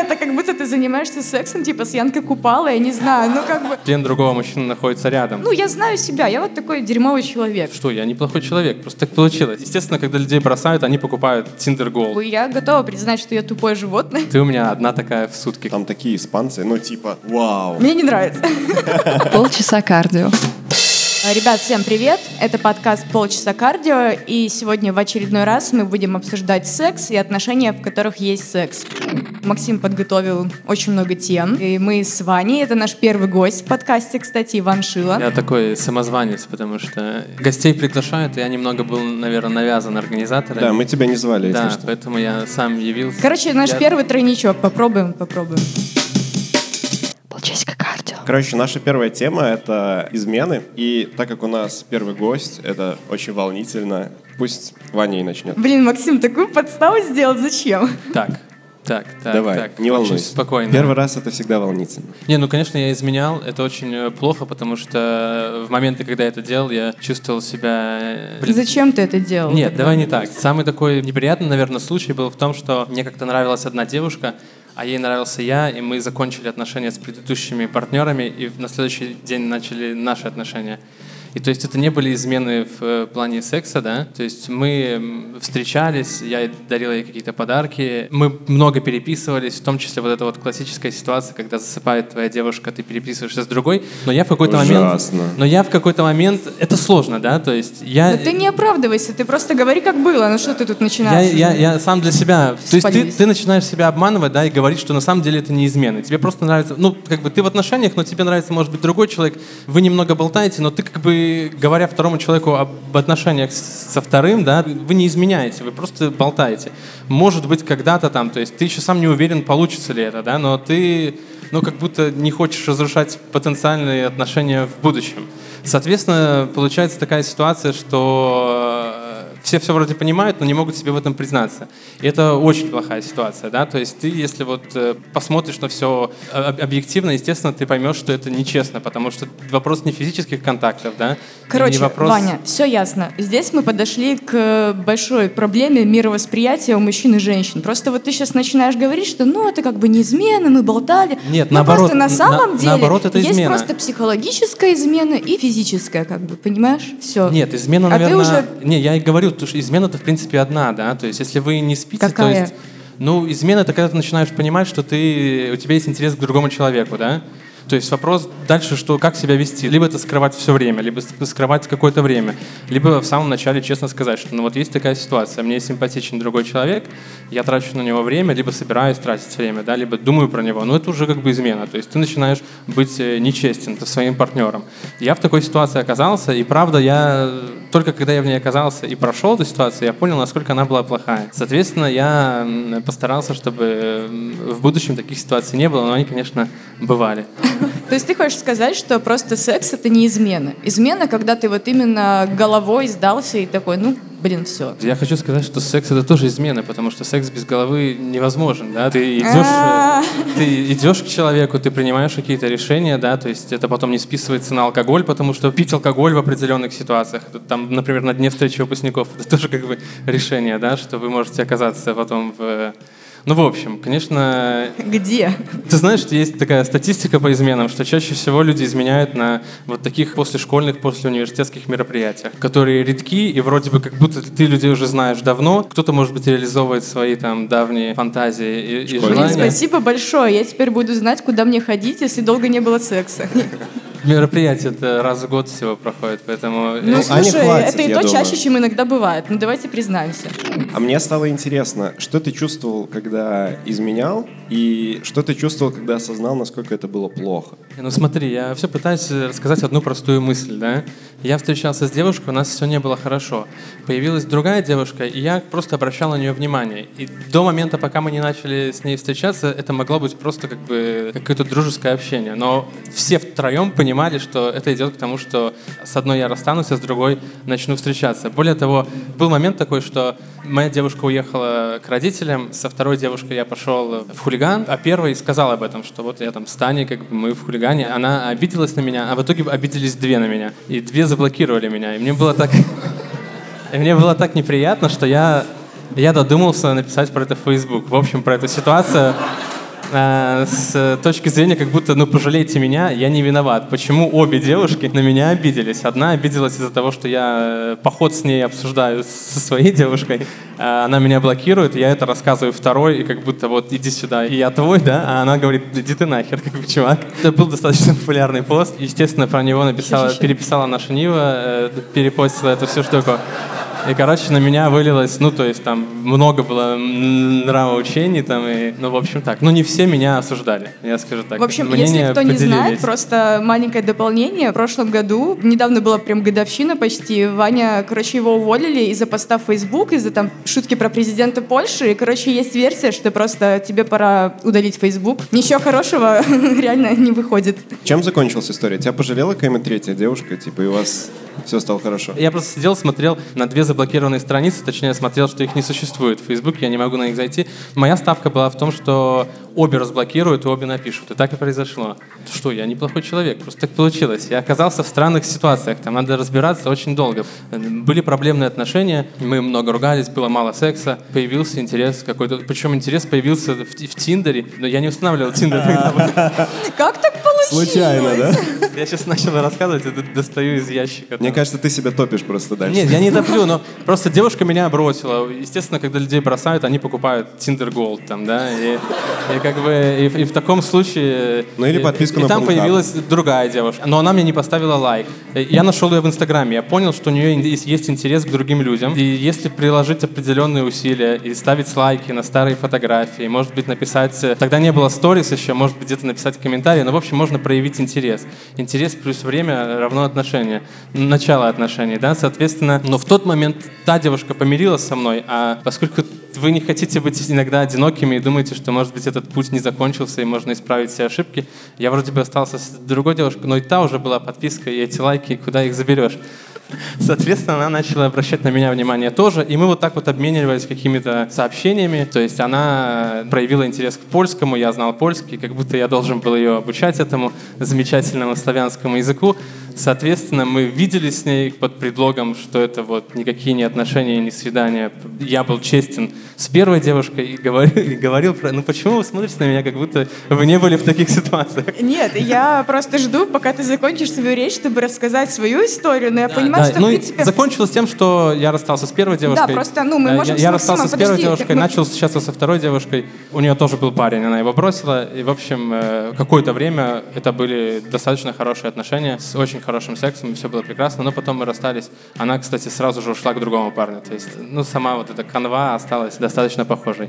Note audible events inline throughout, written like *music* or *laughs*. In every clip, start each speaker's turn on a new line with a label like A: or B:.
A: Это как будто ты занимаешься сексом, типа, с Янкой Купала, я не знаю, ну как бы...
B: Член другого мужчины находится рядом.
A: Ну, я знаю себя, я вот такой дерьмовый человек.
B: Что, я неплохой человек, просто так получилось. Естественно, когда людей бросают, они покупают Tinder Gold.
A: Я готова признать, что я тупое животное.
B: Ты у меня одна такая в сутки.
C: Там такие испанцы, ну типа, вау.
A: Мне не нравится.
D: Полчаса кардио.
A: Ребят, всем привет! Это подкаст «Полчаса кардио», и сегодня в очередной раз мы будем обсуждать секс и отношения, в которых есть секс. Максим подготовил очень много тем, и мы с Ваней, это наш первый гость в подкасте, кстати, Иван Шила.
B: Я такой самозванец, потому что гостей приглашают, и я немного был, наверное, навязан организатором.
C: Да, мы тебя не звали, если
B: Да,
C: что.
B: поэтому я сам явился.
A: Короче, наш
B: Я-
A: первый тройничок. Попробуем, попробуем.
D: Полчасика.
C: Короче, наша первая тема — это измены. И так как у нас первый гость, это очень волнительно. Пусть Ваня и начнет.
A: Блин, Максим, такую подставу сделал, зачем?
B: Так, так, так,
C: Давай,
B: так.
C: не
B: Очень
C: волнуйся.
B: спокойно.
C: Первый раз это всегда волнительно.
B: Не, ну, конечно, я изменял. Это очень э, плохо, потому что в моменты, когда я это делал, я чувствовал себя... э, блин,
A: Зачем ты это делал?
B: Нет, давай не так. Самый такой неприятный, наверное, случай был в том, что мне как-то нравилась одна девушка, а ей нравился я, и мы закончили отношения с предыдущими партнерами, и на следующий день начали наши отношения. И то есть это не были измены в э, плане секса, да? То есть мы встречались, я дарил ей какие-то подарки, мы много переписывались, в том числе вот эта вот классическая ситуация, когда засыпает твоя девушка, ты переписываешься с другой, но я в какой-то момент... Но я в какой-то момент... Это сложно, да? То есть я...
A: Да ты не оправдывайся, ты просто говори, как было. Ну что ты тут
B: Я,
A: начинаешь?
B: я, я сам для себя. То есть ты,
A: Спалились.
B: ты начинаешь себя обманывать, да, и говорить, что на самом деле это не измена. Тебе просто нравится, ну, как бы ты в отношениях, но тебе нравится, может быть, другой человек. Вы немного болтаете, но ты как бы, говоря второму человеку об отношениях со вторым, да, вы не изменяете, вы просто болтаете. Может быть, когда-то там, то есть ты еще сам не уверен, получится ли это, да, но ты, ну, как будто не хочешь разрушать потенциальные отношения в будущем. Соответственно, получается такая ситуация, что все все вроде понимают, но не могут себе в этом признаться. И это очень плохая ситуация, да, то есть ты, если вот э, посмотришь на все объективно, естественно, ты поймешь, что это нечестно, потому что вопрос не физических контактов, да,
A: Короче,
B: не вопрос...
A: Ваня, все ясно. Здесь мы подошли к большой проблеме мировосприятия у мужчин и женщин. Просто вот ты сейчас начинаешь говорить, что ну это как бы не измена, мы болтали.
B: Нет,
A: Но
B: наоборот,
A: просто на самом
B: на-
A: деле
B: наоборот, это
A: есть
B: измена.
A: просто психологическая измена и физическая, как бы, понимаешь? Все.
B: Нет, измена,
A: А ты
B: наверное...
A: уже-
B: Не, я говорю, потому что измена-то, в принципе, одна, да, то есть если вы не спите,
A: Какая?
B: то есть... Ну, измена — это когда ты начинаешь понимать, что ты, у тебя есть интерес к другому человеку, да? То есть вопрос дальше, что как себя вести. Либо это скрывать все время, либо скрывать какое-то время, либо в самом начале честно сказать, что ну вот есть такая ситуация, мне симпатичен другой человек, я трачу на него время, либо собираюсь тратить время, да, либо думаю про него, но это уже как бы измена. То есть ты начинаешь быть э, нечестен со своим партнером. Я в такой ситуации оказался, и правда, я только когда я в ней оказался и прошел эту ситуацию, я понял, насколько она была плохая. Соответственно, я постарался, чтобы в будущем таких ситуаций не было, но они, конечно, бывали.
A: То есть ты хочешь сказать, что просто секс это не измена. Измена, когда ты вот именно головой сдался и такой, ну, блин, все.
B: Я хочу сказать, что секс это тоже измена, потому что секс без головы невозможен, да? Ты идешь,
A: А.
B: э, ты идешь к человеку, ты принимаешь какие-то решения, да, то есть это потом не списывается на алкоголь, потому что пить алкоголь в определенных ситуациях, там, например, на дне встречи выпускников, это тоже как бы решение, да, что вы можете оказаться потом в... Ну, в общем, конечно,
A: Где?
B: ты знаешь, что есть такая статистика по изменам, что чаще всего люди изменяют на вот таких послешкольных, после университетских мероприятиях, которые редки, и вроде бы как будто ты людей уже знаешь давно. Кто-то, может быть, реализовывает свои там давние фантазии и, и
C: Школьные.
A: Блин,
B: желания.
A: спасибо большое. Я теперь буду знать, куда мне ходить, если долго не было секса.
B: Мероприятие это раз в год всего проходит, поэтому...
A: Ну,
C: не
A: слушай,
C: хватит,
A: это и то
C: думаю.
A: чаще, чем иногда бывает. Ну, давайте признаемся.
C: А мне стало интересно, что ты чувствовал, когда изменял, и что ты чувствовал, когда осознал, насколько это было плохо?
B: Ну смотри, я все пытаюсь рассказать одну простую мысль, да. Я встречался с девушкой, у нас все не было хорошо. Появилась другая девушка, и я просто обращал на нее внимание. И до момента, пока мы не начали с ней встречаться, это могло быть просто как бы какое-то дружеское общение. Но все втроем понимали, что это идет к тому, что с одной я расстанусь, а с другой начну встречаться. Более того, был момент такой, что моя девушка уехала к родителям, со второй девушкой я пошел в хулиган, а первой сказал об этом, что вот я там с Таней, как бы мы в хулигане. Она обиделась на меня, а в итоге обиделись две на меня. И две заблокировали меня. И мне было так... Мне было так неприятно, что я, я додумался написать про это в Facebook. В общем, про эту ситуацию. Э, с точки зрения, как будто, ну, пожалейте меня, я не виноват. Почему обе девушки на меня обиделись? Одна обиделась из-за того, что я э, поход с ней обсуждаю со своей девушкой, а она меня блокирует, я это рассказываю второй, и как будто вот иди сюда, и я твой, да, а она говорит, иди ты нахер, как бы, чувак. Это был достаточно популярный пост, естественно, про него написала, переписала наша Нива, э, перепостила эту всю штуку. И, короче, на меня вылилось, ну, то есть там много было нравоучений там, и, ну, в общем так. Ну, не все меня осуждали, я скажу так.
A: В общем, Мнения если кто
B: поделились.
A: не знает, просто маленькое дополнение. В прошлом году, недавно была прям годовщина почти, Ваня, короче, его уволили из-за поста в Facebook, из-за там шутки про президента Польши, и, короче, есть версия, что просто тебе пора удалить Facebook. Ничего хорошего *laughs* реально не выходит.
C: Чем закончилась история? Тебя пожалела какая-нибудь третья девушка, типа, и у вас все стало хорошо.
B: Я просто сидел, смотрел на две заблокированные страницы, точнее, смотрел, что их не существует в Facebook, я не могу на них зайти. Моя ставка была в том, что обе разблокируют и обе напишут. И так и произошло. Что, я неплохой человек, просто так получилось. Я оказался в странных ситуациях, там надо разбираться очень долго. Были проблемные отношения, мы много ругались, было мало секса, появился интерес какой-то. Причем интерес появился в, в Тиндере, но я не устанавливал Тиндер *laughs* тогда.
A: Как так получилось?
C: Случайно, да?
B: Я сейчас начал рассказывать, это достаю из ящика.
C: Мне кажется, ты себя топишь просто дальше.
B: Нет, я не топлю, но просто девушка меня бросила. Естественно, когда людей бросают, они покупают Tinder Gold там, да, и, и как бы и, и в таком случае...
C: Ну или подписку
B: и,
C: на
B: И там
C: Pornhub.
B: появилась другая девушка, но она мне не поставила лайк. Я нашел ее в Инстаграме, я понял, что у нее есть интерес к другим людям. И если приложить определенные усилия и ставить лайки на старые фотографии, может быть, написать... Тогда не было сторис еще, может быть, где-то написать комментарий, но, в общем, можно проявить интерес. Интерес плюс время равно отношения. Начало отношений, да, соответственно. Но в тот момент та девушка помирилась со мной, а поскольку вы не хотите быть иногда одинокими и думаете, что, может быть, этот путь не закончился и можно исправить все ошибки. Я вроде бы остался с другой девушкой, но и та уже была подписка, и эти лайки, куда их заберешь. Соответственно, она начала обращать на меня внимание тоже, и мы вот так вот обменивались какими-то сообщениями. То есть она проявила интерес к польскому, я знал польский, как будто я должен был ее обучать этому замечательному славянскому языку. Соответственно, мы виделись с ней под предлогом, что это вот никакие не отношения, не свидания. Я был честен с первой девушкой и говорил, *laughs* и говорил про... Ну почему вы смотрите на меня, как будто вы не были в таких ситуациях?
A: Нет, я просто жду, пока ты закончишь свою речь, чтобы рассказать свою историю, но я
B: Да,
A: понимаю,
B: да,
A: что,
B: ну,
A: в принципе...
B: закончилось тем, что я расстался с первой девушкой.
A: просто, ну, мы
B: Э,
A: можем
B: Я, я расстался с первой
A: подожди,
B: девушкой,
A: мы-
B: начал встречаться со второй девушкой. У нее тоже был парень, она его бросила. И, в общем, э, какое-то время это были достаточно хорошие отношения с очень хорошим сексом, и все было прекрасно. Но потом мы расстались. Она, кстати, сразу же ушла к другому парню. То есть, ну, сама вот эта канва осталась достаточно похожей.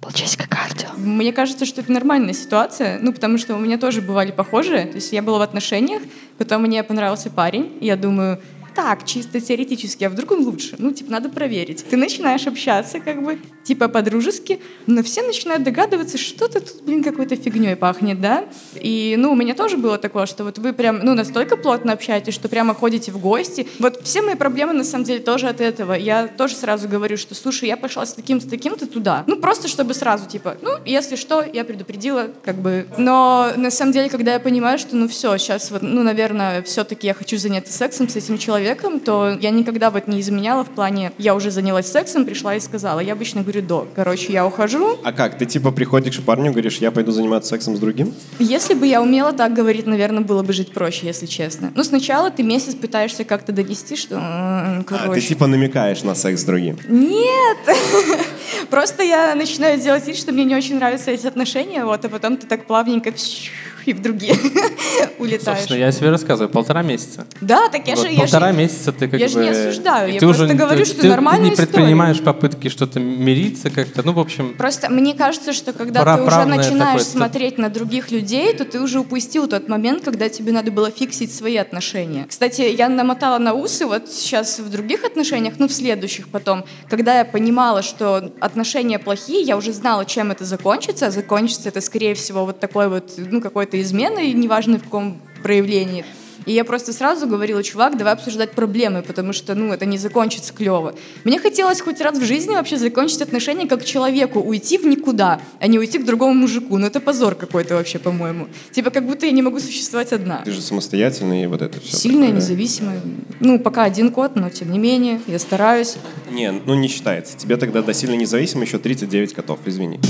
D: Полчасика кардио.
A: Мне кажется, что это нормальная ситуация, ну, потому что у меня тоже бывали похожие. То есть я была в отношениях, потом мне понравился парень, и я думаю, так, чисто теоретически, а вдруг он лучше? Ну, типа, надо проверить. Ты начинаешь общаться, как бы, типа, по-дружески, но все начинают догадываться, что-то тут, блин, какой-то фигней пахнет, да? И, ну, у меня тоже было такое, что вот вы прям, ну, настолько плотно общаетесь, что прямо ходите в гости. Вот все мои проблемы, на самом деле, тоже от этого. Я тоже сразу говорю, что, слушай, я пошла с таким-то, таким-то туда. Ну, просто чтобы сразу, типа, ну, если что, я предупредила, как бы. Но, на самом деле, когда я понимаю, что, ну, все, сейчас вот, ну, наверное, все-таки я хочу заняться сексом с этим человеком, то я никогда вот не изменяла в плане, я уже занялась сексом, пришла и сказала. Я обычно говорю до. Короче, я ухожу.
C: А как? Ты типа приходишь к парню, говоришь, я пойду заниматься сексом с другим?
A: Если бы я умела так говорить, наверное, было бы жить проще, если честно. Ну, сначала ты месяц пытаешься как-то донести, что, м,
C: А, ты
A: короче,
C: типа намекаешь на секс с другим.
A: Нет! *laughs* Просто я начинаю делать вид, что мне не очень нравятся эти отношения, вот, а потом ты так плавненько *laughs* и в другие *laughs* *laughs* улетаешь.
B: Собственно, я себе рассказываю, полтора месяца.
A: Да, так я
B: Вот
A: же... я
B: полтора
A: же-
B: месяца ты как
A: я
B: бы...
A: же не осуждаю, я
B: ты
A: просто
B: уже,
A: говорю,
B: ты-
A: что
B: ты-
A: нормальная
B: Ты не
A: история.
B: предпринимаешь попытки что-то мириться как-то, ну, в общем...
A: Просто мне кажется, что когда ты уже начинаешь смотреть на других людей, то ты уже упустил тот момент, когда тебе надо было фиксить свои отношения. Кстати, я намотала на усы вот сейчас в других отношениях, ну в следующих потом, когда я понимала, что отношения плохие, я уже знала, чем это закончится. А Закончится это, скорее всего, вот такой вот, ну какой-то изменой, неважно в каком проявлении. И я просто сразу говорила, чувак, давай обсуждать проблемы, потому что, ну, это не закончится клево. Мне хотелось хоть раз в жизни вообще закончить отношения как человеку, уйти в никуда, а не уйти к другому мужику. Ну, это позор какой-то вообще, по-моему. Типа, как будто я не могу существовать одна.
C: Ты же самостоятельный и вот это все.
A: Сильная, независимая. Ну, пока один кот, но тем не менее, я стараюсь.
C: Не, ну не считается. Тебе тогда до сильно независимо еще 39 котов, извини.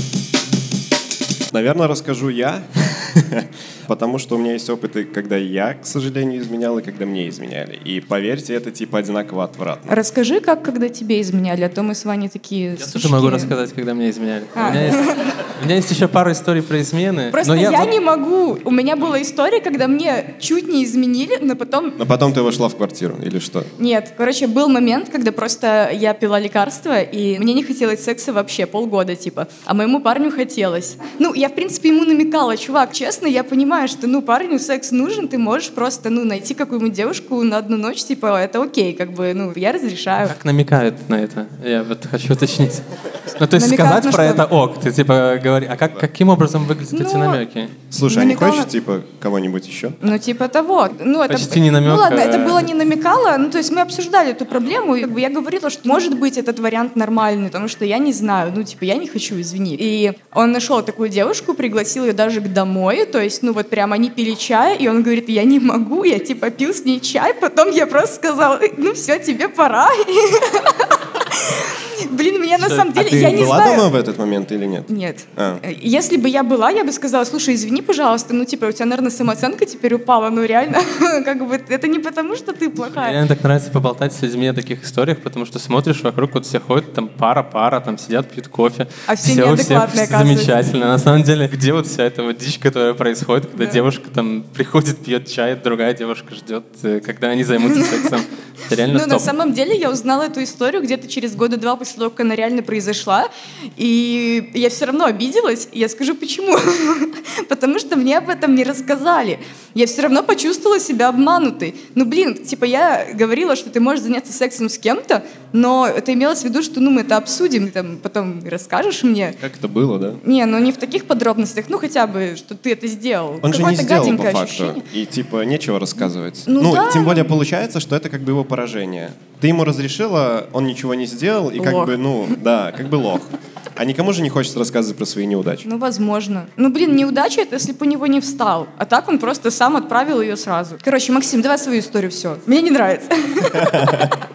C: Наверное, расскажу я, потому что у меня есть опыты, когда я, к сожалению, изменял, и когда мне изменяли. И поверьте, это типа одинаково отвратно.
A: Расскажи, как когда тебе изменяли, а то мы с Ваней такие
B: Я
A: сучки.
B: тоже могу рассказать, когда меня изменяли.
A: А.
B: У, меня есть, у меня есть еще пару историй про измены.
A: Просто
B: но
A: я,
B: вот-
A: не могу. У меня была история, когда мне чуть не изменили, но потом
C: Но потом ты вошла в квартиру, или что?
A: Нет, короче, был момент, когда просто я пила лекарства, и мне не хотелось секса вообще полгода, типа. А моему парню хотелось. Ну, я, в принципе, ему намекала, чувак, честно, я понимаю, что, ну, парню секс нужен, ты можешь просто, ну, найти какую-нибудь девушку на одну ночь, типа, это окей, как бы, ну, я разрешаю.
B: Как намекают на это? Я вот хочу уточнить. Ну, то есть
A: Намекают
B: сказать про
A: что?
B: это ок. Ты типа говори, а как, каким образом выглядят эти
A: Ну,
B: намеки?
C: Слушай, а не
A: Намекала-
C: хочешь, типа, кого-нибудь еще?
A: Ну, типа того. Ну, это...
B: Почти не намек,
A: Ну, ладно,
B: а-
A: это было не намекало. Ну, то есть мы обсуждали эту проблему, и как бы я говорила, что может быть этот вариант нормальный, потому что я не знаю, ну, типа, я не хочу, извини. И он нашел такую девушку, пригласил ее даже к домой, то есть, ну, вот прям они пили чай, и он говорит, я не могу, я, типа, пил с ней чай, потом я просто сказала, ну, все, тебе пора. *laughs* Блин, меня на самом
C: А
A: деле, я не
C: была
A: знаю.
C: дома в этот момент или нет?
A: Нет.
C: А.
A: Если бы я была, я бы сказала, слушай, извини, пожалуйста, ну, типа, у тебя, наверное, самооценка теперь упала, ну, реально, *laughs* как бы, это не потому, что ты
B: Мне
A: плохая.
B: реально так нравится поболтать с людьми о таких историях, потому что смотришь вокруг, вот все ходят, там пара-пара, там сидят, пьют кофе.
A: А все
B: у
A: неадекватные, оказывается.
B: замечательно. На самом деле, где вот вся эта вот дичь, которая происходит, когда девушка там приходит, пьет чай, другая девушка ждет, э, когда они займутся сексом. *laughs* Это реально
A: Ну, на самом деле, я узнала эту историю где-то через года два после того, как она реально произошла, и я все равно обиделась, и я скажу, почему. *laughs* Потому что мне об этом не рассказали. Я все равно почувствовала себя обманутой. Ну, блин, типа, я говорила, что ты можешь заняться сексом с кем-то, но это имелось в виду, что, ну, мы это обсудим, там потом расскажешь мне.
C: Как это было, да?
A: Не, ну не в таких подробностях, ну хотя бы, что ты это сделал.
C: Он же не сделал по факту.
A: ощущение.
C: И типа нечего рассказывать.
A: Ну да.
C: тем более получается, что это как бы его поражение. Ты ему разрешила, он ничего не сделал, и как
A: Лох.
C: бы, ну, да, как бы лох. А никому же не хочется рассказывать про свои неудачи.
A: Ну, возможно. Ну, блин, неудача это если бы у него не встал. А так он просто сам отправил ее сразу. Короче, Максим, давай свою историю, все. Мне не нравится. *laughs*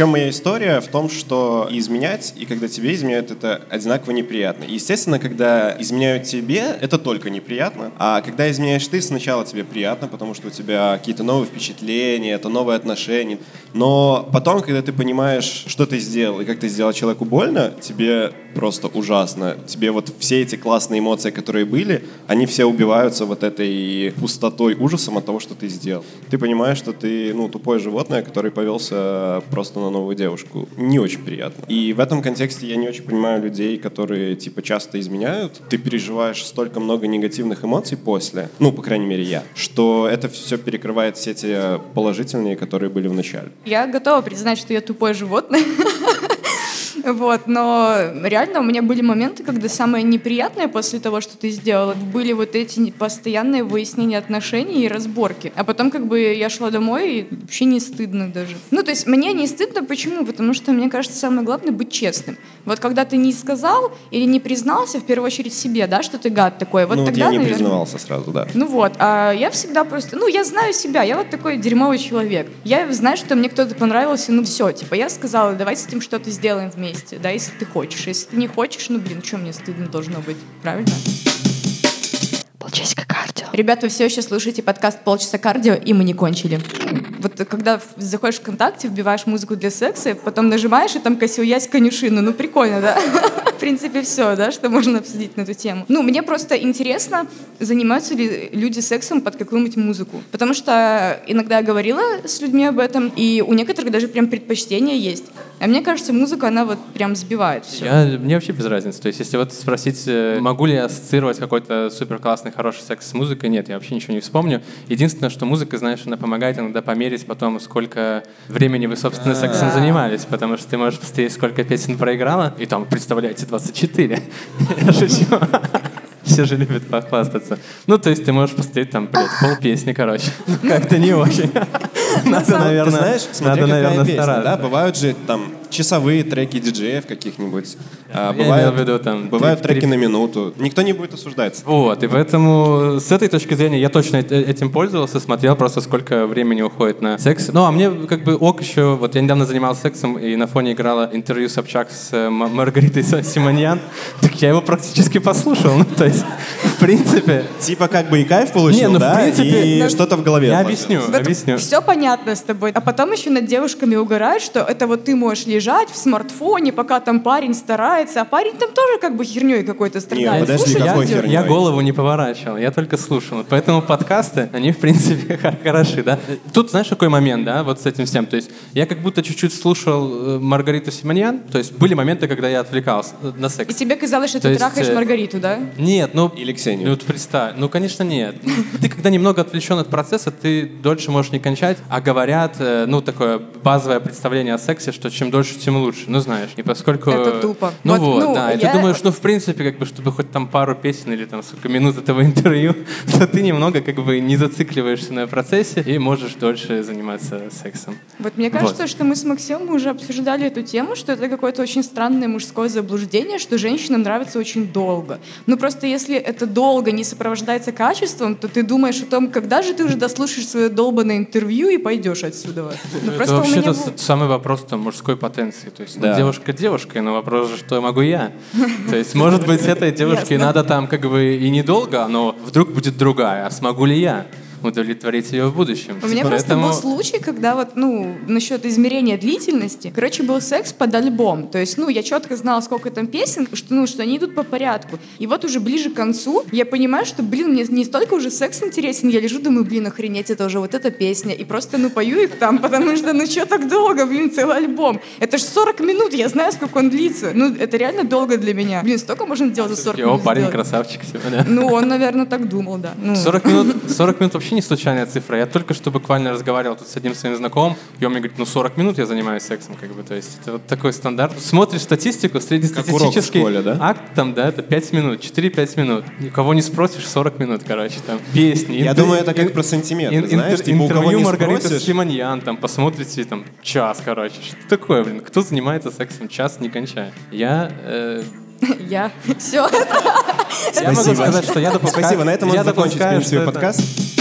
C: Чем моя история? В том, что изменять, и когда тебе изменяют, это одинаково неприятно. И, Естественно, когда изменяют тебе, это только неприятно. А когда изменяешь ты, сначала тебе приятно, потому что у тебя какие-то новые впечатления, это новые отношения. Но потом, когда ты понимаешь, что ты сделал, и как ты сделал человеку больно, тебе просто ужасно. Тебе вот все эти классные эмоции, которые были, они все убиваются вот этой пустотой, ужасом от того, что ты сделал. Ты понимаешь, что ты, ну, тупое животное, который повелся просто на новую девушку. Не очень приятно. И в этом контексте я не очень понимаю людей, которые, типа, часто изменяют. Ты переживаешь столько много негативных эмоций после, ну, по крайней мере, я, что это все перекрывает все те положительные, которые были в начале.
A: Я готова признать, что я тупое животное. *laughs* Вот, но реально у меня были моменты, когда самое неприятное после того, что ты сделала, были вот эти постоянные выяснения отношений и разборки. А потом как бы я шла домой и вообще не стыдно даже. Ну, то есть мне не стыдно, почему? Потому что мне кажется, самое главное быть честным. Вот когда ты не сказал или не признался, в первую очередь себе, да, что ты гад такой, вот
C: ну,
A: тогда,
C: я не
A: наверное,
C: признавался сразу, да.
A: ну вот, а я всегда просто, ну, я знаю себя, я вот такой дерьмовый человек. Я знаю, что мне кто-то понравился, ну, все, типа, я сказала, давай с этим что-то сделаем вместе, да, если ты хочешь. Если ты не хочешь, ну, блин, что мне стыдно должно быть, правильно?
D: Полчасика кардио.
A: Ребята, вы все еще слушаете подкаст «Полчаса кардио», и мы не кончили. Вот когда заходишь в ВКонтакте, вбиваешь музыку для секса, потом нажимаешь, и там косил ясь конюшину. Ну, прикольно, да? В принципе, все, да, что можно обсудить на эту тему. Ну, мне просто интересно, занимаются ли люди сексом под какую-нибудь музыку. Потому что иногда я говорила с людьми об этом, и у некоторых даже прям предпочтения есть. А мне кажется, музыка, она вот прям сбивает все.
B: Я, мне вообще без разницы. То есть, если вот спросить, э, могу ли я ассоциировать какой-то супер классный, хороший секс с музыкой, нет, я вообще ничего не вспомню. Единственное, что музыка, знаешь, она помогает иногда померить потом, сколько времени вы, собственно, сексом занимались, потому что ты можешь посмотреть, сколько песен проиграла, и там, представляете, 24. *laughs* Я шучу. Все же любят похвастаться. Ну, то есть ты можешь посмотреть там, блядь, полпесни, короче. Ну, как-то не очень. Надо, наверное,
C: знаешь,
B: надо, наверное,
C: песня, да?
B: стараться.
C: Бывают же там часовые треки диджеев каких-нибудь. А,
B: в виду там...
C: бывают
B: три-
C: треки на минуту. Никто не будет осуждать.
B: Вот, и поэтому с этой точки зрения я точно э- этим пользовался, смотрел просто сколько времени уходит на секс. Ну, а мне как бы ок еще, вот я недавно занимался сексом, и на фоне играла интервью Собчак с э, Маргаритой Симоньян, *laughs* так я его практически послушал, ну, то есть, в принципе...
C: Типа как бы и кайф получил,
B: Не, ну, в
C: да,
B: принципе,
C: и что-то в голове.
B: Я объясню, объясню.
A: Все понятно с тобой. А потом еще над девушками угорают, что это вот ты можешь лежать в смартфоне, пока там парень старается, а парень там тоже как бы херней какой-то страдает.
C: подожди,
A: Слушай,
C: какой
A: я-
C: херней?
B: Я голову не поворачивал, я только слушал. Поэтому подкасты, они, в принципе, *laughs* хороши, да. Тут, знаешь, какой момент, да, вот с этим всем. То есть я как будто чуть-чуть слушал э, Маргариту Симоньян, то есть были моменты, когда я отвлекался э, на
A: И
B: секс.
A: тебе казалось, что
B: То
A: ты
B: есть,
A: трахаешь
B: э,
A: Маргариту, да?
B: Нет, ну...
C: Или Ксению.
B: Ну, вот представь. Ну, конечно, нет. Ты, когда немного отвлечен от процесса, ты дольше можешь не кончать, а говорят, ну, такое базовое представление о сексе, что чем дольше, тем лучше. Ну, знаешь, и поскольку...
A: Это тупо.
B: Ну,
A: Вот,
B: вот,
A: ну,
B: да. И
A: я-
B: ты думаешь, ну, в принципе, как бы, чтобы хоть там пару песен или там, сколько минут этого интервью, *laughs* то ты немного, как бы, не зацикливаешься на процессе и можешь дольше заниматься сексом.
A: Вот мне кажется, что мы с Максимом уже обсуждали эту тему, что это какое-то очень странное мужское заблуждение, что женщинам нравится очень долго. Ну просто если это долго не сопровождается качеством, то ты думаешь о том, когда же ты уже дослушаешь свое долбанное интервью и пойдешь отсюда. *laughs* Ну
B: это вообще-то
A: был-
B: самый вопрос там, мужской потенции. То есть ну,
C: Да.
B: девушка девушкой, но вопрос же, что могу я. *laughs* То есть, может быть, этой девушке надо там как бы и недолго, но вдруг будет другая. А смогу ли я удовлетворить ее в будущем?
A: У меня просто был случай, когда вот, ну, насчет измерения длительности, короче, был секс под альбом. То есть, ну, я четко знала, сколько там песен, что, ну, что они идут по порядку. И вот уже ближе к концу я понимаю, что, блин, мне не столько уже секс интересен, я лежу, думаю, блин, охренеть, это уже вот эта песня. И просто, ну, пою их там, потому что, ну, что так долго, блин, целый альбом. Это ж 40 минут, я знаю, сколько он длится. Ну, это реально долго для меня. Блин, столько можно делать за 40
B: О,
A: минут.
B: парень
A: сделать.
B: красавчик сегодня.
A: Ну, он, наверное, так думал, да. Ну.
B: 40 минут, 40 минут вообще не случайная цифра. Я только что буквально разговаривал тут с одним своим знакомым, и он мне говорит, ну 40 минут я занимаюсь сексом, как бы, то есть это вот такой стандарт. Смотришь статистику, среднестатистический
C: школе, да?
B: акт там, да, это 5 минут, 4-5 минут. Никого не спросишь, 40 минут, короче, там, песни.
C: Я
B: интер-
C: думаю, это как про сантиметры,
B: ин-
C: знаешь,
B: интер-
C: типа у кого
B: интервью Маргариты
C: спросишь.
B: Симоньян, там, посмотрите, там, час, короче. Что такое, блин? Кто занимается сексом час, не кончая? Я э, *laughs*
A: Я. Все.
B: я могу сказать, что я допускаю...
C: Спасибо, на этом
B: я
C: можно закончить, в принципе, подкаст.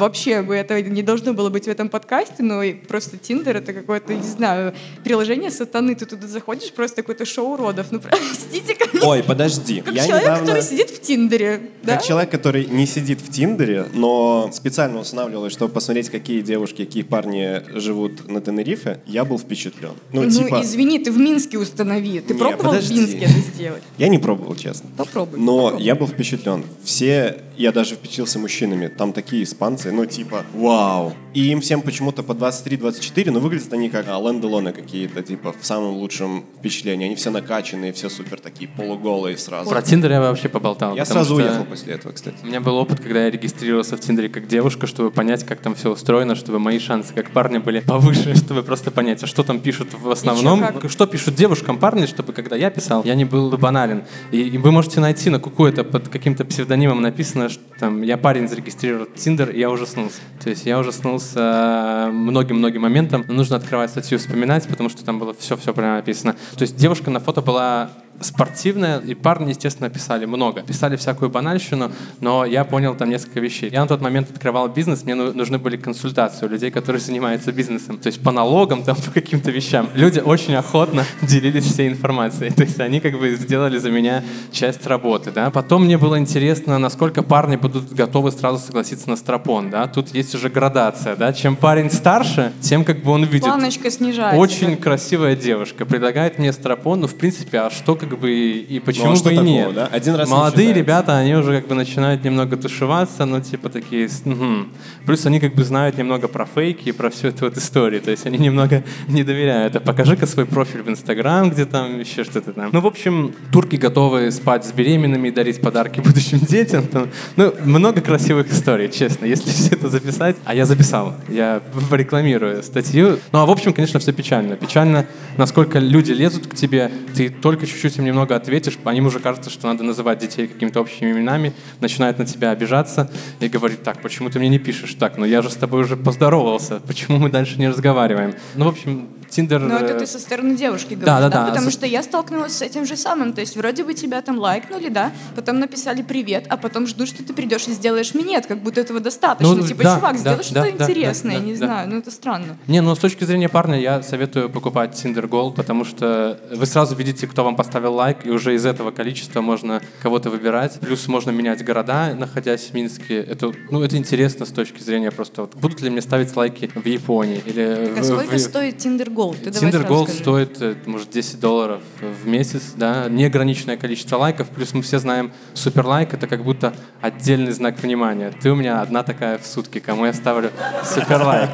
A: Вообще бы это не должно было быть в этом подкасте, но и просто Тиндер это какое-то, не знаю, приложение сатаны. Ты туда заходишь, просто какое-то шоу уродов. Ну, *laughs* простите, конечно.
C: Ой, подожди.
A: Как
C: Я
A: человек,
C: недавно...
A: который сидит в Тиндере. Да?
C: Как человек, который не сидит в Тиндере, но специально устанавливал, чтобы посмотреть, какие девушки, какие парни живут на Тенерифе, я был впечатлен. Ну,
A: Ну,
C: типа,
A: извини, ты в Минске установи. Ты
C: Не,
A: пробовал
C: подожди.
A: в Минске это сделать?
C: я не пробовал, честно.
A: Попробуй.
C: Но
A: попробуй.
C: я был впечатлен. Все, я даже впечатлился мужчинами. Там такие испанцы, ну типа, вау. И им всем почему-то по 23-24, но выглядят они как а, Лэн Делоне какие-то, типа, в самом лучшем впечатлении. Они все накачанные, все супер такие полуголые сразу.
B: Про Тиндер я вообще поболтал.
C: Я сразу
B: что
C: уехал после этого, кстати.
B: У меня был опыт, когда я регистрировался в Тиндере как девушка, чтобы понять, как там все устроено, чтобы мои шансы как парня были повыше, *laughs* чтобы просто понять, а что там пишут в основном,
A: как?
B: что пишут девушкам парни, чтобы когда я писал, я не был банален. И, и вы можете найти на куку это под каким-то псевдонимом написано, что там я парень зарегистрировал Тиндер, и я ужаснулся. То есть я ужаснулся э, многим-многим моментам. Нужно открывать статью, вспоминать, потому что там было все-все прямо написано. То есть девушка на фото была спортивная, и парни, естественно, писали много. Писали всякую банальщину, но я понял там несколько вещей. Я на тот момент открывал бизнес, мне ну- нужны были консультации у людей, которые занимаются бизнесом. То есть по налогам, там, *laughs* по каким-то вещам. Люди очень охотно делились всей информацией. То есть они как бы сделали за меня часть работы. Да? Потом мне было интересно, насколько парни будут готовы сразу согласиться на стропон. Да? Тут есть уже градация. Да? Чем парень старше, тем как бы он видит.
A: Планочка снижается.
B: Очень красивая девушка предлагает мне стропон, ну, в принципе, а что как бы и, почему
C: Ну, а
B: бы и
C: такого,
B: нет?
C: да? Один раз
B: Молодые ребята, они уже как бы начинают немного тушеваться, ну, типа такие, мгм. плюс они как бы знают немного про фейки и про всю эту вот историю, то есть они немного *laughs* не доверяют. А покажи-ка свой профиль в Инстаграм, где там еще что-то там. Ну, в общем, турки готовы спать с беременными и дарить подарки *laughs* будущим детям. Там, ну, много красивых историй, честно, если *laughs* все это записать. А я записал, я рекламирую статью. Ну, а в общем, конечно, все печально. Печально, насколько люди лезут к тебе, ты только чуть-чуть им немного ответишь, по ним уже кажется, что надо называть детей какими-то общими именами, начинают на тебя обижаться и говорить, так, почему ты мне не пишешь? Так, ну я же с тобой уже поздоровался, почему мы дальше не разговариваем? Ну, в общем, Тиндер...
A: Но это
B: э,
A: ты со стороны девушки говоришь,
B: Да,
A: да?
B: да, да.
A: Потому
B: Со-
A: что я столкнулась с этим же самым. То есть вроде бы тебя там лайкнули, да, потом написали привет, а потом ждут, что ты придешь и сделаешь минет, как будто этого достаточно.
B: Ну,
A: типа,
B: да,
A: чувак,
B: да,
A: сделай
B: да,
A: что-то
B: да,
A: интересное,
B: да,
A: не
B: да.
A: знаю, ну это странно.
B: Не, ну с точки зрения парня я советую покупать Tinder Gold, потому что вы сразу видите, кто вам поставил лайк, и уже из этого количества можно кого-то выбирать. Плюс можно менять города, находясь в Минске. Это, ну, это интересно с точки зрения просто, вот, будут ли мне ставить лайки в Японии или
A: Так
B: в-
A: сколько
B: в-
A: стоит Tinder Gold? Ты давай
B: Tinder Gold
A: скажи.
B: стоит, э, может, 10 долларов в месяц, да, неограниченное количество лайков, плюс мы все знаем, суперлайк — это как будто отдельный знак внимания. Ты у меня одна такая в сутки, кому я ставлю суперлайк.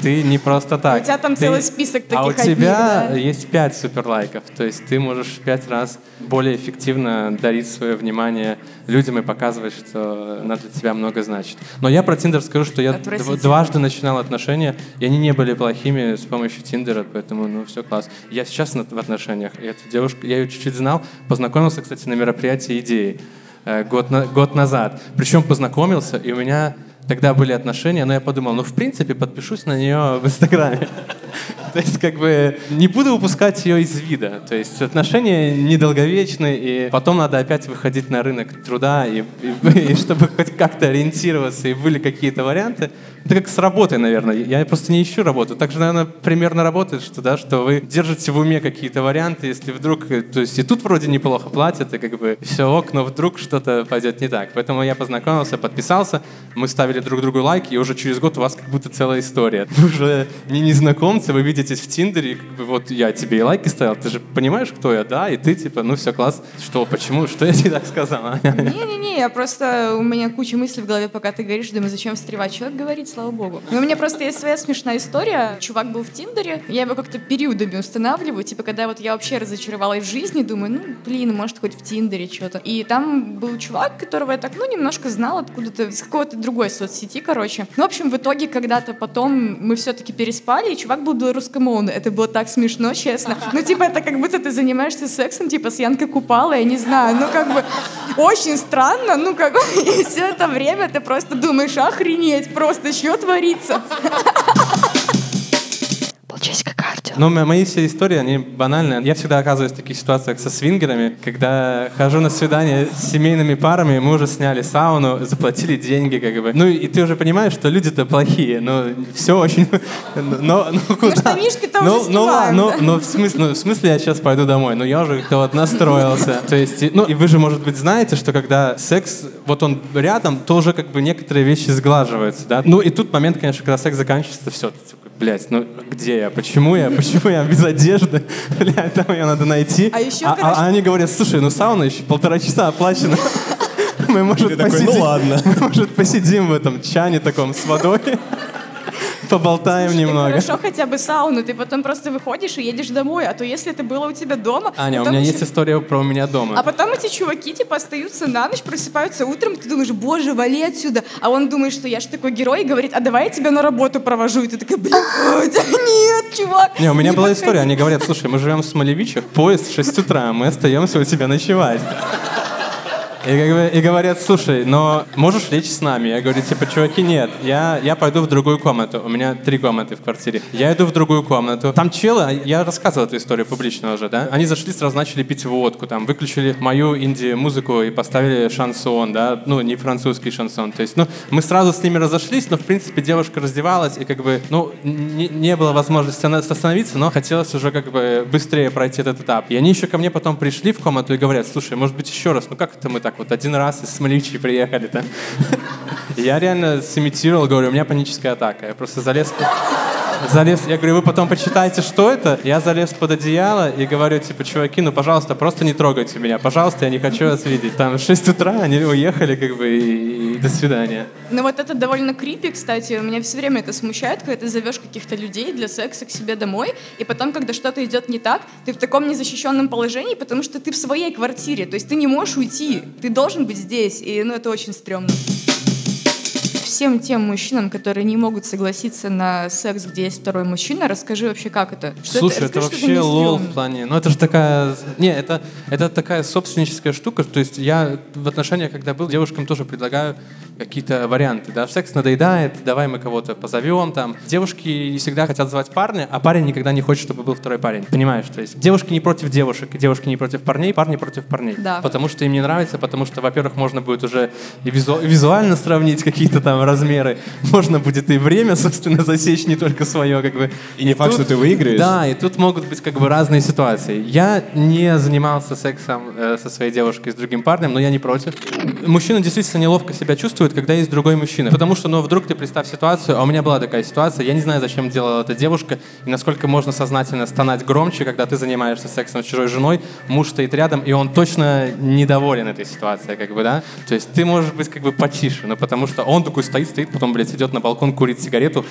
B: Ты не просто так.
A: У тебя там
B: Ты-
A: целый список
B: А у
A: таких одних,
B: тебя
A: да?
B: есть 5 суперлайков, то есть ты можешь в 5 раз более эффективно дарить свое внимание людям и показывать, что она для тебя много значит. Но я про Тиндер скажу, что я дважды начинал отношения, и они не были плохими с помощью Тиндера, поэтому, ну, все класс. Я сейчас в отношениях, и эту девушку, я ее чуть-чуть знал, познакомился, кстати, на мероприятии идеи э, год, на- год назад. Причем познакомился, и у меня тогда были отношения, но я подумал, ну, в принципе, подпишусь на нее в Инстаграме. То есть, как бы, не буду упускать ее из вида. То есть, отношения недолговечны, и потом надо опять выходить на рынок труда, и, и- и чтобы хоть как-то ориентироваться, и были какие-то варианты. Это как с работой, наверное. Я просто не ищу работу. Так же, наверное, примерно работает, что, да, что вы держите в уме какие-то варианты, если вдруг... э, То есть, и тут вроде неплохо платят, и как бы все ок, но вдруг что-то пойдет не так. Поэтому я познакомился, подписался, мы ставили друг другу лайки, и уже через год у вас как будто целая история. Вы уже не незнакомцы, вы видитесь в Тиндере, как бы вот я тебе и лайки ставил, ты же понимаешь, кто я, да? И ты типа, ну все, класс. Что, почему, что я тебе так сказал? а?
A: Не-не-не, я просто... У меня куча мыслей в голове, пока ты говоришь, думаю, зачем встревать? Человек говорит, слава богу. Но у меня просто есть своя смешная история. Чувак был в Тиндере, я его как-то периодами устанавливаю, типа, когда вот я вообще разочаровалась в жизни, думаю, ну, блин, может, хоть в Тиндере что-то. И там был чувак, которого я так, ну, немножко знала откуда-то, из какой-то другой соцсети, короче. Ну, в общем, в итоге, когда-то потом мы все-таки переспали, и чувак был белорусскомовный. Это было так смешно, честно. Ну, типа, это как будто ты занимаешься сексом, типа, с Янкой Купала, я не знаю, ну, как бы, очень странно, ну, как бы, *laughs* и все это время ты просто думаешь, охренеть, просто что творится?
B: Но мо- мои все истории, они банальные. Я всегда оказываюсь в таких ситуациях со свингерами, когда хожу на свидание с семейными парами, мы уже сняли сауну, заплатили деньги, как бы. Ну и ты уже понимаешь, что люди-то плохие, но все очень... *laughs* Но, ну, куда? ну,
A: уже
B: ну, ладно,
A: снимаем,
B: ну, ну, в смысле, ну, в смысле я сейчас пойду домой? Ну я уже как-то вот настроился. То есть, ну и вы же, может быть, знаете, что когда секс, вот он рядом, то уже как бы некоторые вещи сглаживаются, да? Ну и тут момент, конечно, когда секс заканчивается, все, блядь, ну где я, почему я, почему я без одежды, *laughs* блядь, там ее надо найти.
A: А еще,
B: а,
A: короче-
B: а они говорят, слушай, ну сауна еще полтора часа оплачена. *laughs* Мы, может,
C: Ты такой, ну ладно.
B: мы, может, посидим в этом чане таком с водой, *laughs* поболтаем
A: Слушай,
B: немного.
A: Хорошо хотя бы сауну, ты потом просто выходишь и едешь домой, а то если это было у тебя дома...
B: Аня, у меня
A: еще-
B: есть история про у меня дома.
A: А потом эти чуваки, типа, остаются на ночь, просыпаются утром, ты думаешь, боже, вали отсюда. А он думает, что я же такой герой, и говорит, а давай я тебя на работу провожу. И ты такая, блядь, *laughs* нет, чувак.
B: Не, у меня была
A: подходи».
B: история. Они говорят, слушай, мы живем в Смолевичах, поезд в 6 утра, мы остаемся у тебя ночевать. И, и говорят, слушай, но можешь лечь с нами? Я говорю, типа, чуваки, нет, я, я пойду в другую комнату. У меня три комнаты в квартире. Я иду в другую комнату. Там челы, я рассказывал эту историю публично уже, да? Они зашли, сразу начали пить водку, там, выключили мою инди-музыку и поставили шансон, да? Ну, не французский шансон. То есть, ну, мы сразу с ними разошлись, но, в принципе, девушка раздевалась, и, как бы, ну, не, не было возможности остановиться, но хотелось уже, как бы, быстрее пройти этот этап. И они еще ко мне потом пришли в комнату и говорят, слушай, может быть, еще раз, ну, как это мы так вот один раз из Смолевичей приехали, да? Я реально сымитировал, говорю, у меня паническая атака. Я просто залез... Залез, я говорю, вы потом почитайте, что это. Я залез под одеяло и говорю, типа, чуваки, ну, пожалуйста, просто не трогайте меня. Пожалуйста, я не хочу вас видеть. Там в 6 утра они уехали, как бы, и, и до свидания.
A: Ну вот это довольно крипи, кстати. Меня все время это смущает, когда ты зовешь каких-то людей для секса к себе домой, и потом, когда что-то идет не так, ты в таком незащищенном положении, потому что ты в своей квартире, то есть ты не можешь уйти, ты должен быть здесь, и ну это очень стрёмно. Всем тем мужчинам, которые не могут согласиться на секс, где есть второй мужчина, расскажи вообще, как это? Что
B: Слушай, это,
A: расскажи, что
B: вообще лол в плане. Ну, это же такая... Не, это, это такая собственническая штука. То есть я в отношениях, когда был, девушкам тоже предлагаю какие-то варианты. Да, секс надоедает, давай мы кого-то позовем там. Девушки не всегда хотят звать парня, а парень никогда не хочет, чтобы был второй парень. Понимаешь? То есть девушки не против девушек, девушки не против парней, парни против парней.
A: Да.
B: Потому что им не нравится, потому что, во-первых, можно будет уже и визу- визуально сравнить какие-то там размеры, можно будет и время, собственно, засечь не только свое, как бы.
C: И не факт, что ты выиграешь.
B: Да, и тут могут быть как бы разные ситуации. Я не занимался сексом э, со своей девушкой с другим парнем, но я не против. Мужчина действительно неловко себя чувствует, когда есть другой мужчина. Потому что, ну, вдруг ты представь ситуацию, а у меня была такая ситуация, я не знаю, зачем делала эта девушка, и насколько можно сознательно стонать громче, когда ты занимаешься сексом с чужой женой, муж стоит рядом, и он точно недоволен этой ситуацией, как бы, да? То есть ты можешь быть как бы потише, но потому что он такой стоит, стоит, потом, блядь, идет на балкон, курит сигарету,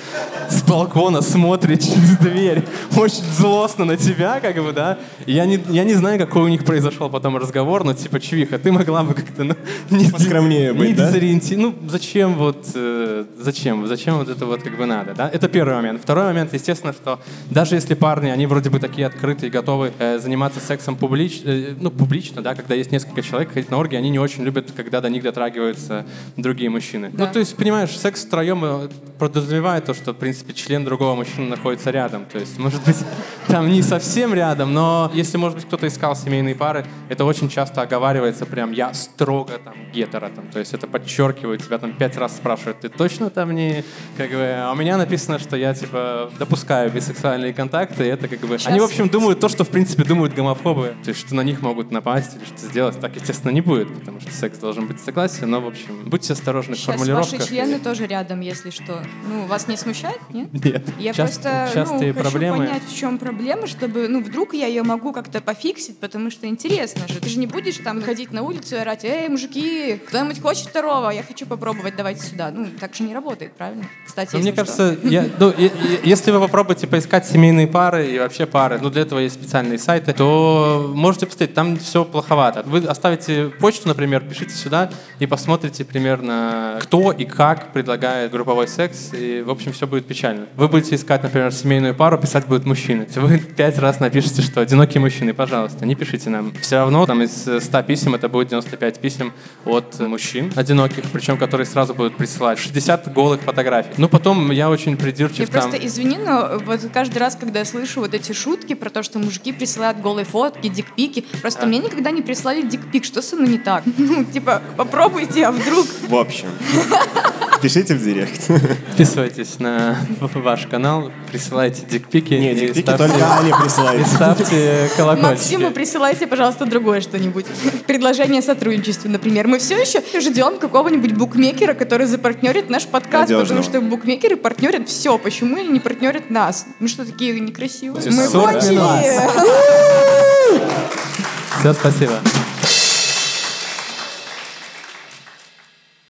B: с балкона смотрит через дверь, очень злостно на тебя, как бы, да? Я не, я не знаю, какой у них произошел потом разговор, но типа, чувиха, ты могла бы как-то, ну, не
C: Поскромнее быть,
B: не
C: да?
B: дезориенти- Ну, зачем вот, э, зачем, зачем вот это вот как бы надо, да? Это первый момент. Второй момент, естественно, что даже если парни, они вроде бы такие открытые, готовы э, заниматься сексом публич, э, ну, публично, да, когда есть несколько человек, ходить на оргии, они не очень любят, когда до них дотрагиваются другие мужчины.
A: Да.
B: Ну, то есть, понимаешь, секс втроем э, подразумевает то, что, в принципе, член другого мужчины находится рядом. То есть, может быть, *laughs* там не совсем рядом, но если, может быть, кто-то искал семейные пары, это очень часто оговаривается прям «я строго там гетеро». Там, то есть это подчеркивают, тебя там пять раз спрашивают «ты точно там не...» как бы, А у меня написано, что я, типа, допускаю бисексуальные контакты, и это как бы... Они, в общем, думают то, что, в принципе, думают гомофобы. То есть, что на них могут напасть или что сделать. Так, естественно, не будет, потому что секс должен быть согласие, но, в общем, будьте осторожны в
A: Сейчас
B: формулировках.
A: ваши члены тоже рядом, если что. Ну, вас не смущает, нет?
B: Нет.
A: Я
B: Част-
A: просто
B: частые
A: ну, хочу
B: проблемы.
A: понять, в чем проблема, чтобы, ну, вдруг я ее могу как-то пофиксить, потому что интересно же. Ты же не будешь там ходить на улицу и орать, эй, мужики, кто-нибудь хочет второго? Я хочу попробовать, давайте сюда. Ну, так же не работает, правильно? Кстати,
B: Ну, мне кажется, я, ну, и- и- если вы попробуете поискать семейные пары и вообще пары, ну, для этого есть специальные сайты, то можете посмотреть, там все плоховато. Вы оставите почту, например, пишите сюда и посмотрите примерно, кто и как предлагает групповой секс, и, в общем, все будет печально. Вы будете искать, например, семейную пару, писать будет мужчина. Если вы *laughs* пять раз напишите, что одинокие мужчины, пожалуйста, не пишите нам. Все равно там из 100 писем это будет 95 писем от мужчин одиноких, причем которые сразу будут присылать 60 голых фотографий. Ну, потом я очень придирчив
A: Я
B: там.
A: просто извини, но вот каждый раз, когда я слышу вот эти шутки про то, что мужики присылают голые фотки, дикпики, просто мне никогда не прислали дикпик. Что со мной не так? *laughs* Ну, типа, попробуйте, а вдруг?
C: В общем, *laughs* пишите в директ.
B: Подписывайтесь на ваш канал, присылайте дикпики.
C: Не,
B: и
C: дикпики
B: ставьте-
C: только *laughs* Ане
B: И
C: присылайте.
B: ставьте
A: Максиму
B: колокольчики.
A: присылайте, пожалуйста, другое что-нибудь. Предложение о сотрудничестве, например. Мы все еще ждем какого-нибудь букмекера, который запартнерит наш подкаст,
C: Надежного.
A: потому что букмекеры партнерят все. Почему они не партнерят нас? Мы что, такие некрасивые? Мы
C: 40
A: кончили!
C: минут. *laughs*
B: Все, спасибо.